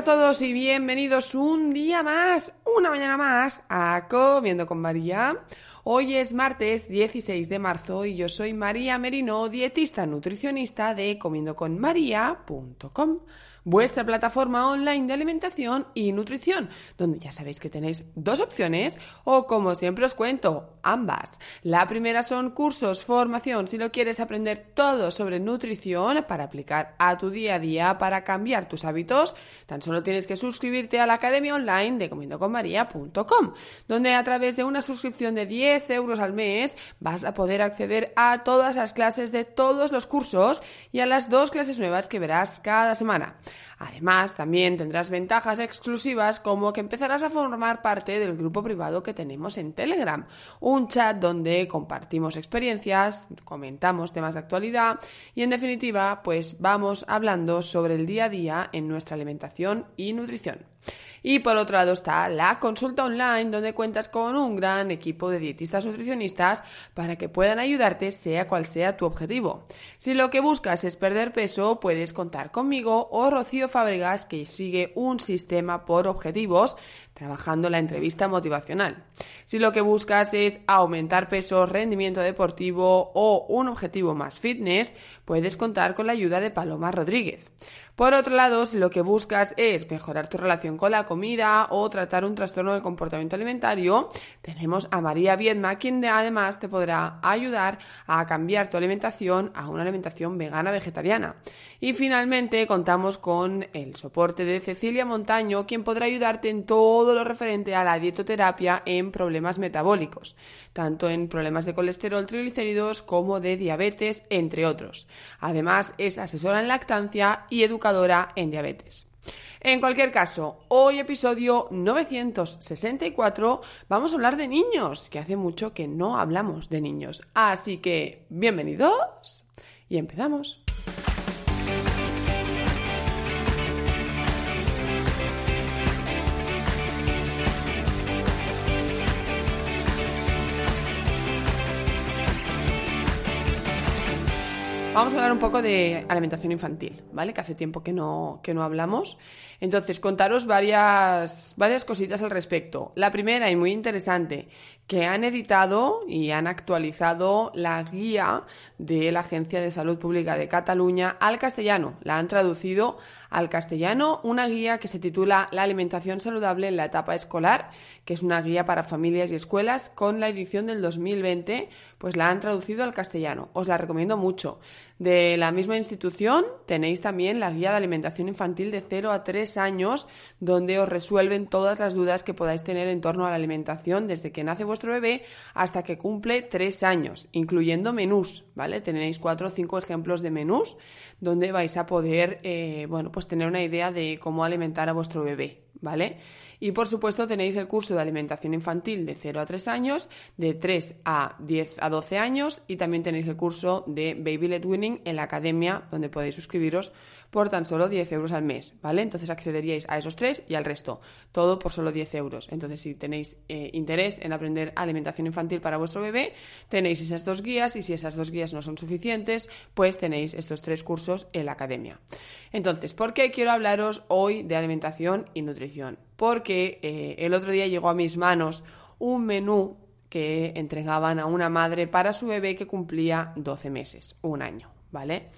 a todos y bienvenidos un día más, una mañana más a Comiendo con María. Hoy es martes 16 de marzo y yo soy María Merino, dietista nutricionista de comiendoconmaría.com vuestra plataforma online de alimentación y nutrición, donde ya sabéis que tenéis dos opciones o como siempre os cuento, ambas. La primera son cursos, formación, si lo quieres aprender todo sobre nutrición para aplicar a tu día a día, para cambiar tus hábitos, tan solo tienes que suscribirte a la academia online de comiendoconmaria.com, donde a través de una suscripción de 10 euros al mes vas a poder acceder a todas las clases de todos los cursos y a las dos clases nuevas que verás cada semana. Además, también tendrás ventajas exclusivas como que empezarás a formar parte del grupo privado que tenemos en Telegram, un chat donde compartimos experiencias, comentamos temas de actualidad y en definitiva, pues vamos hablando sobre el día a día en nuestra alimentación y nutrición. Y por otro lado está la consulta online donde cuentas con un gran equipo de dietistas nutricionistas para que puedan ayudarte sea cual sea tu objetivo. Si lo que buscas es perder peso, puedes contar conmigo o Rocío Fábregas que sigue un sistema por objetivos trabajando la entrevista motivacional. Si lo que buscas es aumentar peso, rendimiento deportivo o un objetivo más fitness, puedes contar con la ayuda de Paloma Rodríguez. Por otro lado, si lo que buscas es mejorar tu relación con la comida o tratar un trastorno del comportamiento alimentario, tenemos a María Viedma, quien además te podrá ayudar a cambiar tu alimentación a una alimentación vegana vegetariana. Y finalmente contamos con el soporte de Cecilia Montaño, quien podrá ayudarte en todo lo referente a la dietoterapia en problemas metabólicos, tanto en problemas de colesterol, triglicéridos como de diabetes, entre otros. Además, es asesora en lactancia y educadora en diabetes. En cualquier caso, hoy episodio 964 vamos a hablar de niños, que hace mucho que no hablamos de niños. Así que, bienvenidos y empezamos. Vamos a hablar un poco de alimentación infantil, ¿vale? Que hace tiempo que no, que no hablamos. Entonces, contaros varias, varias cositas al respecto. La primera y muy interesante, que han editado y han actualizado la guía de la Agencia de Salud Pública de Cataluña al castellano. La han traducido al castellano una guía que se titula La alimentación saludable en la etapa escolar, que es una guía para familias y escuelas con la edición del 2020, pues la han traducido al castellano. Os la recomiendo mucho. De la misma institución tenéis también la guía de alimentación infantil de 0 a 3 años, donde os resuelven todas las dudas que podáis tener en torno a la alimentación desde que nace bebé hasta que cumple 3 años, incluyendo menús, ¿vale? Tenéis 4 o 5 ejemplos de menús donde vais a poder, eh, bueno, pues tener una idea de cómo alimentar a vuestro bebé, ¿vale? Y por supuesto tenéis el curso de alimentación infantil de 0 a 3 años, de 3 a 10 a 12 años y también tenéis el curso de Baby Led Winning en la academia donde podéis suscribiros por tan solo 10 euros al mes, ¿vale? Entonces accederíais a esos tres y al resto, todo por solo 10 euros. Entonces si tenéis eh, interés en aprender alimentación infantil para vuestro bebé, tenéis esas dos guías y si esas dos guías no son suficientes, pues tenéis estos tres cursos en la academia. Entonces, ¿por qué quiero hablaros hoy de alimentación y nutrición? Porque eh, el otro día llegó a mis manos un menú que entregaban a una madre para su bebé que cumplía 12 meses, un año, ¿vale?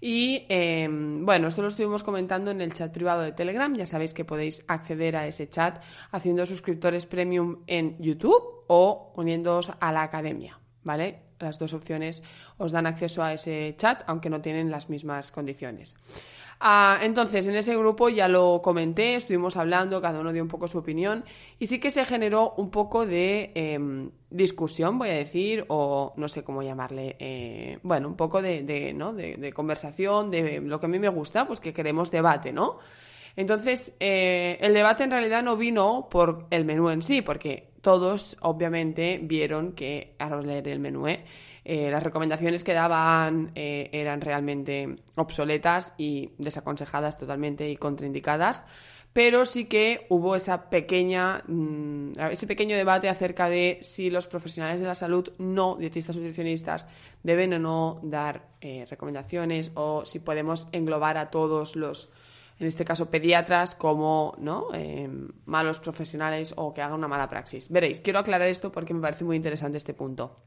Y em, bueno, esto lo estuvimos comentando en el chat privado de Telegram. Ya sabéis que podéis acceder a ese chat haciendo suscriptores premium en YouTube o uniéndoos a la academia, ¿vale? Las dos opciones os dan acceso a ese chat, aunque no tienen las mismas condiciones. Ah, entonces, en ese grupo ya lo comenté, estuvimos hablando, cada uno dio un poco su opinión y sí que se generó un poco de em, discusión, voy a decir, o no sé cómo llamarle, eh, bueno, un poco de, ¿no? de, conversación, de lo que a mí me gusta, pues que queremos debate, ¿no? Entonces, eh, el debate en realidad no vino por el menú en sí, porque todos obviamente vieron que, ahora os el menú, ¿eh? Eh, las recomendaciones que daban eh, eran realmente obsoletas y desaconsejadas totalmente y contraindicadas, pero sí que hubo esa pequeña, mm, ese pequeño debate acerca de si los profesionales de la salud no dietistas nutricionistas deben o no dar eh, recomendaciones o si podemos englobar a todos los en este caso pediatras, como ¿no? malos profesionales o que hagan una mala praxis. Veréis, quiero aclarar esto porque me parece muy interesante este punto.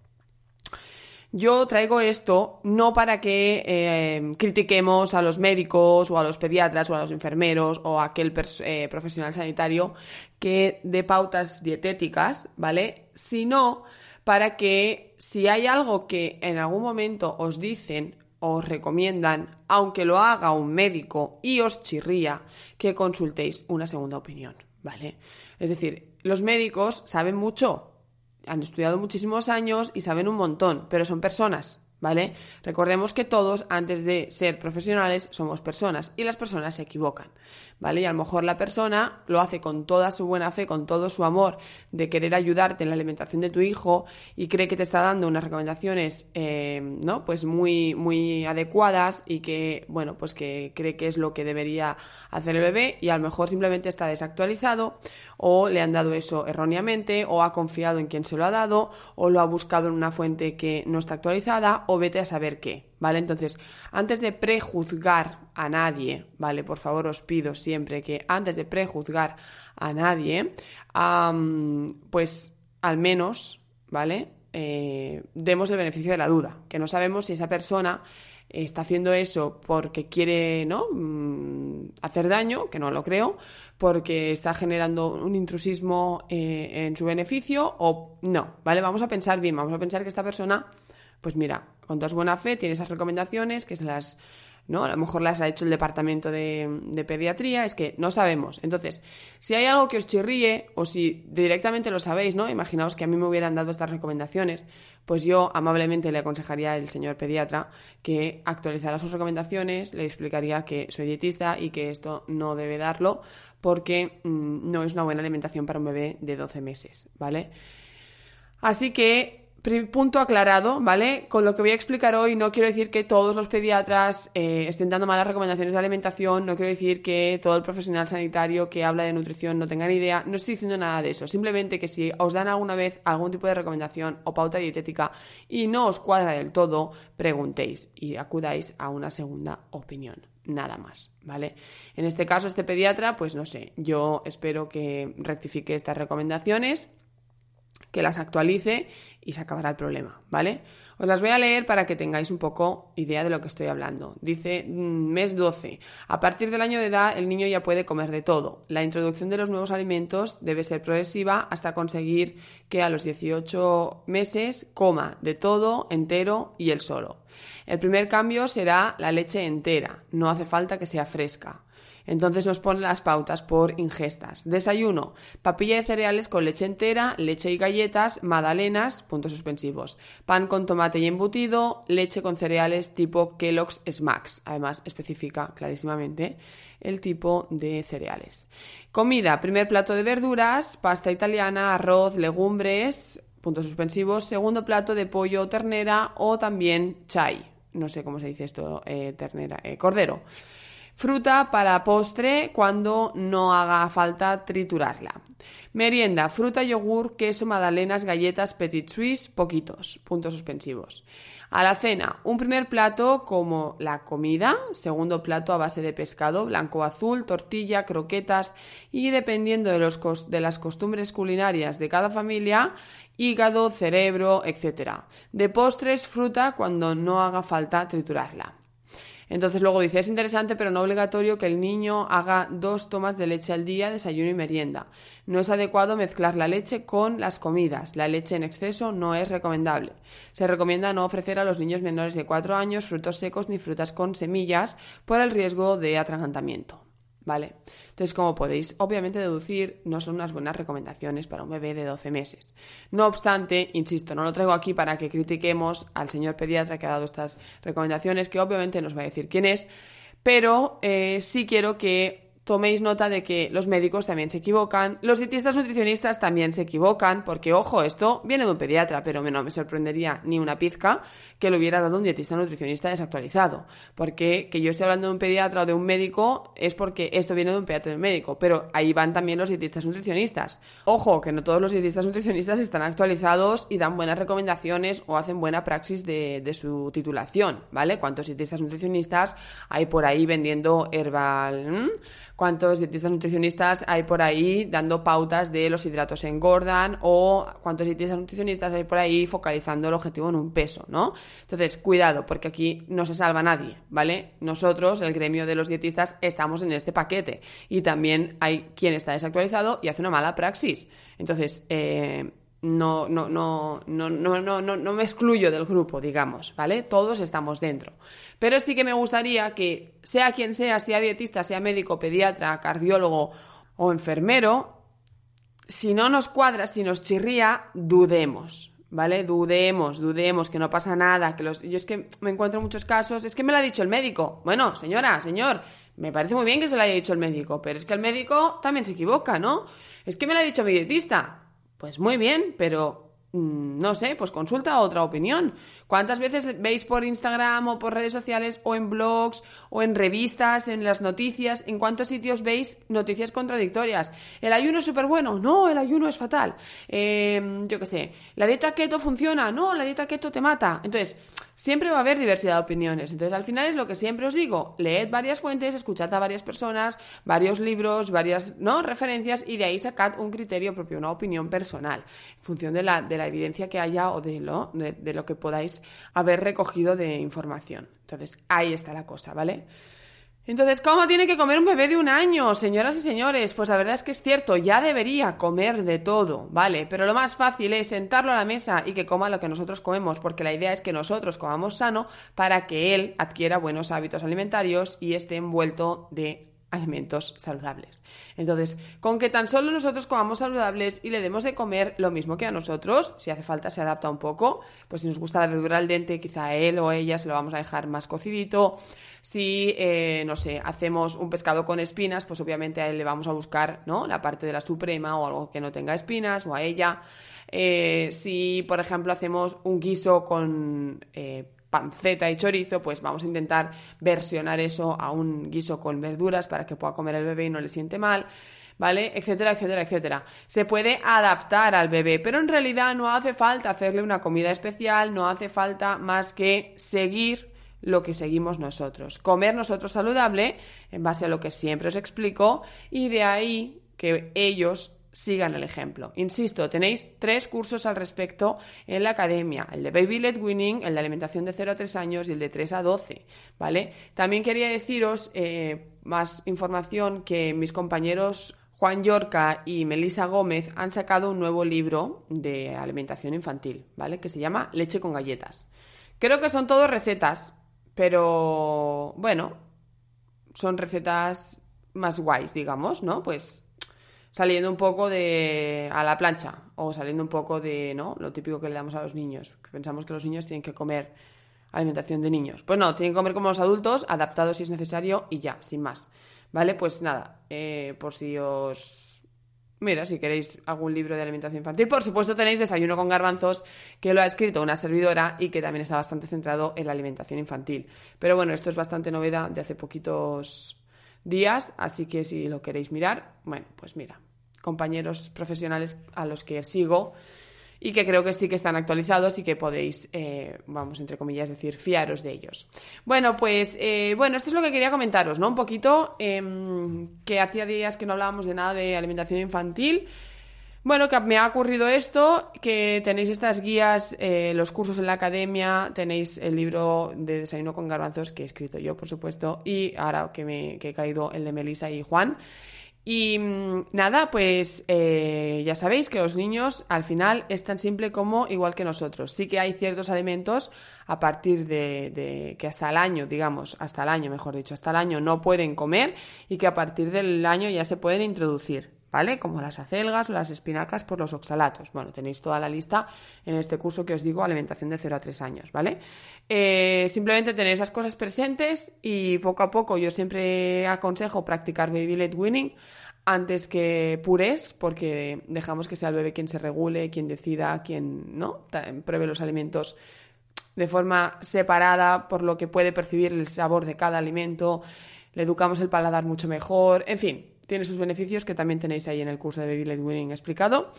Yo traigo esto no para que eh, critiquemos a los médicos o a los pediatras o a los enfermeros o a aquel eh, profesional sanitario que dé pautas dietéticas, ¿vale? Sino para que si hay algo que en algún momento os dicen o os recomiendan, aunque lo haga un médico y os chirría, que consultéis una segunda opinión, ¿vale? Es decir, los médicos saben mucho, han estudiado muchísimos años y saben un montón, pero son personas, ¿vale? Recordemos que todos, antes de ser profesionales, somos personas y las personas se equivocan. ¿Vale? Y a lo mejor la persona lo hace con toda su buena fe, con todo su amor de querer ayudarte en la alimentación de tu hijo y cree que te está dando unas recomendaciones, eh, ¿no? Pues muy, muy adecuadas y que, bueno, pues que cree que es lo que debería hacer el bebé y a lo mejor simplemente está desactualizado o le han dado eso erróneamente o ha confiado en quien se lo ha dado o lo ha buscado en una fuente que no está actualizada o vete a saber qué. ¿Vale? Entonces, antes de prejuzgar a nadie, ¿vale? Por favor, os pido siempre que antes de prejuzgar a nadie, pues al menos, ¿vale? Eh, demos el beneficio de la duda, que no sabemos si esa persona está haciendo eso porque quiere ¿no? Mm, hacer daño, que no lo creo, porque está generando un intrusismo eh, en su beneficio o no, ¿vale? Vamos a pensar bien, vamos a pensar que esta persona pues mira, con toda buena fe tiene esas recomendaciones que se las, ¿no? A lo mejor las ha hecho el departamento de, pediatría, es que no sabemos. Entonces, si hay algo que os chirríe o si directamente lo sabéis, ¿no? Imaginaos que a mí me hubieran dado estas recomendaciones, pues yo amablemente le aconsejaría al señor pediatra que actualizara sus recomendaciones, le explicaría que soy dietista y que esto no debe darlo porque mm, no es una buena alimentación para un bebé de 12 meses, ¿vale? Así que Punto aclarado, ¿vale? Con lo que voy a explicar hoy no quiero decir que todos los pediatras eh, estén dando malas recomendaciones de alimentación, no quiero decir que todo el profesional sanitario que habla de nutrición no tenga ni idea, no estoy diciendo nada de eso, simplemente que si os dan alguna vez algún tipo de recomendación o pauta dietética y no os cuadra del todo, preguntéis y acudáis a una segunda opinión, nada más, ¿vale? En este caso, este pediatra, pues no sé, yo espero que rectifique estas recomendaciones que las actualice y se acabará el problema, ¿vale? Os las voy a leer para que tengáis un poco idea de lo que estoy hablando. Dice mm, mes 12. A partir del año de edad el niño ya puede comer de todo. La introducción de los nuevos alimentos debe ser progresiva hasta conseguir que a los 18 meses coma de todo, entero y el solo. El primer cambio será la leche entera. No hace falta que sea fresca. Entonces nos pone las pautas por ingestas. Desayuno, papilla de cereales con leche entera, leche y galletas, magdalenas, puntos suspensivos. Pan con tomate y embutido, leche con cereales tipo Kellogg's Smacks. Además, especifica clarísimamente el tipo de cereales. Comida, primer plato de verduras, pasta italiana, arroz, legumbres, puntos suspensivos. Segundo plato de pollo o ternera o también chai. No sé cómo se dice esto, eh, ternera, eh, cordero. Fruta para postre cuando no haga falta triturarla. Merienda, fruta, yogur, queso, magdalenas, galletas, petit suisse, poquitos, puntos suspensivos. A la cena, un primer plato como la comida, segundo plato a base de pescado, blanco o azul, tortilla, croquetas y dependiendo de, de las costumbres culinarias de cada familia, hígado, cerebro, etc. De postres, fruta cuando no haga falta triturarla. Entonces luego dice, es interesante pero no obligatorio que el niño haga dos tomas de leche al día, desayuno y merienda. No es adecuado mezclar la leche con las comidas. La leche en exceso no es recomendable. Se recomienda no ofrecer a los niños menores de 4 años frutos secos ni frutas con semillas por el riesgo de atragantamiento. ¿Vale? Entonces, como podéis obviamente deducir, no son unas buenas recomendaciones para un bebé de 12 meses. No obstante, insisto, no lo traigo aquí para que critiquemos al señor pediatra que ha dado estas recomendaciones, que obviamente nos va a decir quién es, pero eh, sí quiero que toméis nota de que los médicos también se equivocan, los dietistas nutricionistas también se equivocan, porque ojo, esto viene de un pediatra, pero no me sorprendería ni una pizca que lo hubiera dado un dietista nutricionista desactualizado, porque que yo esté hablando de un pediatra o de un médico es porque esto viene de un pediatra de un médico, pero ahí van también los dietistas nutricionistas. Ojo, que no todos los dietistas nutricionistas están actualizados y dan buenas recomendaciones o hacen buena praxis de, de su titulación, ¿vale? ¿Cuántos dietistas nutricionistas hay por ahí vendiendo herbal? Cuántos dietistas nutricionistas hay por ahí dando pautas de los hidratos engordan o cuántos dietistas nutricionistas hay por ahí focalizando el objetivo en un peso, ¿no? Entonces, cuidado, porque aquí no se salva nadie, ¿vale? Nosotros, el gremio de los dietistas, estamos en este paquete y también hay quien está desactualizado y hace una mala praxis. Entonces, eh, no, no, no, no, no, no, no, me excluyo del grupo, digamos, ¿vale? Todos estamos dentro. Pero sí que me gustaría que, sea quien sea, sea dietista, sea médico, pediatra, cardiólogo o enfermero, si no nos cuadra, si nos chirría, dudemos, ¿vale? Dudemos, dudemos, que no pasa nada, que los... Yo es que me encuentro muchos casos, es que me lo ha dicho el médico. Bueno, señora, señor, me parece muy bien que se lo haya dicho el médico, pero es que el médico también se equivoca, ¿no? Es que me lo ha dicho mi dietista. Pues muy bien, pero mm, no sé, pues consulta otra opinión. ¿Cuántas veces veis por Instagram o por redes sociales o en blogs o en revistas, en las noticias, en cuántos sitios veis noticias contradictorias? ¿El ayuno es súper bueno? No, el ayuno es fatal. Em, yo qué sé, ¿la dieta keto funciona? No, la dieta keto te mata. Entonces, siempre va a haber diversidad de opiniones. Entonces, al final es lo que siempre os digo, leed varias fuentes, escuchad a varias personas, varios libros, varias ¿no? referencias y de ahí sacad un criterio propio, una opinión personal, en función de la, de la evidencia que haya o de lo, de, lo que podáis haber recogido de información. Entonces, ahí está la cosa, ¿vale? Entonces, ¿cómo tiene que comer un bebé de un año, señoras y señores? Pues la verdad es que es cierto, ya debería comer de todo, ¿vale? Pero lo más fácil es sentarlo a la mesa y que coma lo que nosotros comemos, porque la idea es que nosotros comamos sano para que él adquiera buenos hábitos alimentarios y esté envuelto de alimentos saludables. Entonces, con que tan solo nosotros comamos saludables y le demos de comer lo mismo que a nosotros, si hace falta se adapta un poco, pues si nos gusta la verdura al dente, quizá él o ella se lo vamos a dejar más cocidito. Si, eh, no sé, hacemos un pescado con espinas, pues obviamente a él le vamos a buscar, ¿no? La parte de la suprema o algo que no tenga espinas o a ella. Eh, si, por ejemplo, hacemos un guiso con... Eh, panceta y chorizo, pues vamos a intentar versionar eso a un guiso con verduras para que pueda comer el bebé y no le siente mal. ¿Vale? Etcétera, etcétera, etcétera. Se puede adaptar al bebé, pero en realidad no hace falta hacerle una comida especial, no hace falta más que seguir lo que seguimos nosotros. Comer nosotros saludable, en base a lo que siempre os explico, y de ahí que ellos sigan el ejemplo. Insisto, tenéis tres cursos al respecto en la academia, el de Baby Led Winning, el de alimentación de 0 a 3 años y el de 3 a 12, ¿vale? También quería deciros eh, más información que mis compañeros Juan Yorca y Melissa Gómez han sacado un nuevo libro de alimentación infantil, ¿vale? Que se llama Leche con galletas. Creo que son todos recetas, pero bueno, son recetas más guays, digamos, ¿no? Pues saliendo un poco de a la plancha o saliendo un poco de no lo típico que le damos a los niños que pensamos que los niños tienen que comer alimentación de niños. Pues no tienen que comer como los adultos adaptados si es necesario y ya sin más. Vale pues nada eh, por si os Mira, si queréis algún libro de alimentación infantil, por supuesto tenéis Desayuno con garbanzos, que lo ha escrito una servidora y que también está bastante centrado en la alimentación infantil. Pero bueno, esto es bastante novedad de hace poquitos días, así que si lo queréis mirar, bueno, pues mira, compañeros profesionales a los que sigo y que creo que sí que están actualizados y que podéis, eh, vamos, entre comillas, decir, fiaros de ellos. Bueno, pues, eh, bueno, esto es lo que quería comentaros, ¿no? Un poquito, em, que hacía días que no hablábamos de nada de alimentación infantil. Bueno, que me ha ocurrido esto, que tenéis estas guías, eh, los cursos en la academia, tenéis el libro de Desayuno con Garbanzos que he escrito yo, por supuesto, y ahora que, me, que he caído el de Melissa y Juan. Y mm, nada, pues eh, ya sabéis que los niños al final es tan simple como igual que nosotros. Sí que hay ciertos alimentos a partir de, que hasta el año, digamos, hasta el año, mejor dicho, hasta el año no pueden comer y que a partir del año ya se pueden introducir. ¿Vale? Como las acelgas las espinacas por los oxalatos. Bueno, tenéis toda la lista en este curso que os digo, alimentación de 0 a 3 años, ¿vale? Eh, simplemente tenéis esas cosas presentes y poco a poco yo siempre aconsejo practicar baby led winning antes que pures, porque dejamos que sea el bebé quien se regule, quien decida, quien no pruebe los alimentos de forma separada por lo que puede percibir el sabor de cada alimento, le educamos el paladar mucho mejor, en fin, tiene sus beneficios que también tenéis ahí en el curso de Baby Led Winning explicado.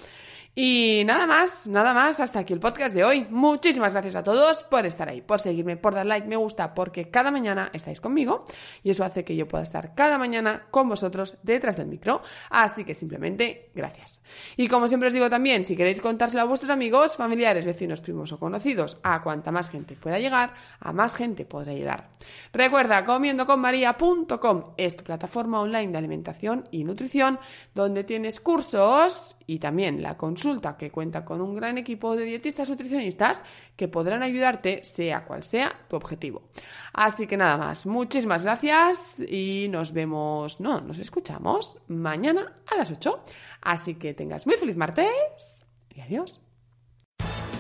Y nada más, nada más, hasta aquí el podcast de hoy. Muchísimas gracias a todos por estar ahí, por seguirme, por dar like, me gusta, porque cada mañana estáis conmigo y eso hace que yo pueda estar cada mañana con vosotros detrás del micro. Así que simplemente gracias. Y como siempre os digo también, si queréis contárselo a vuestros amigos, familiares, vecinos, primos o conocidos, a cuanta más gente pueda llegar, a más gente podrá ayudar. Recuerda, comiendoconmaria.com es tu plataforma online de alimentación y nutrición donde tienes cursos y también la que cuenta con un gran equipo de dietistas nutricionistas que podrán ayudarte sea cual sea tu objetivo. Así que nada más, muchísimas gracias y nos vemos, no, nos escuchamos mañana a las 8. Así que tengas muy feliz martes y adiós.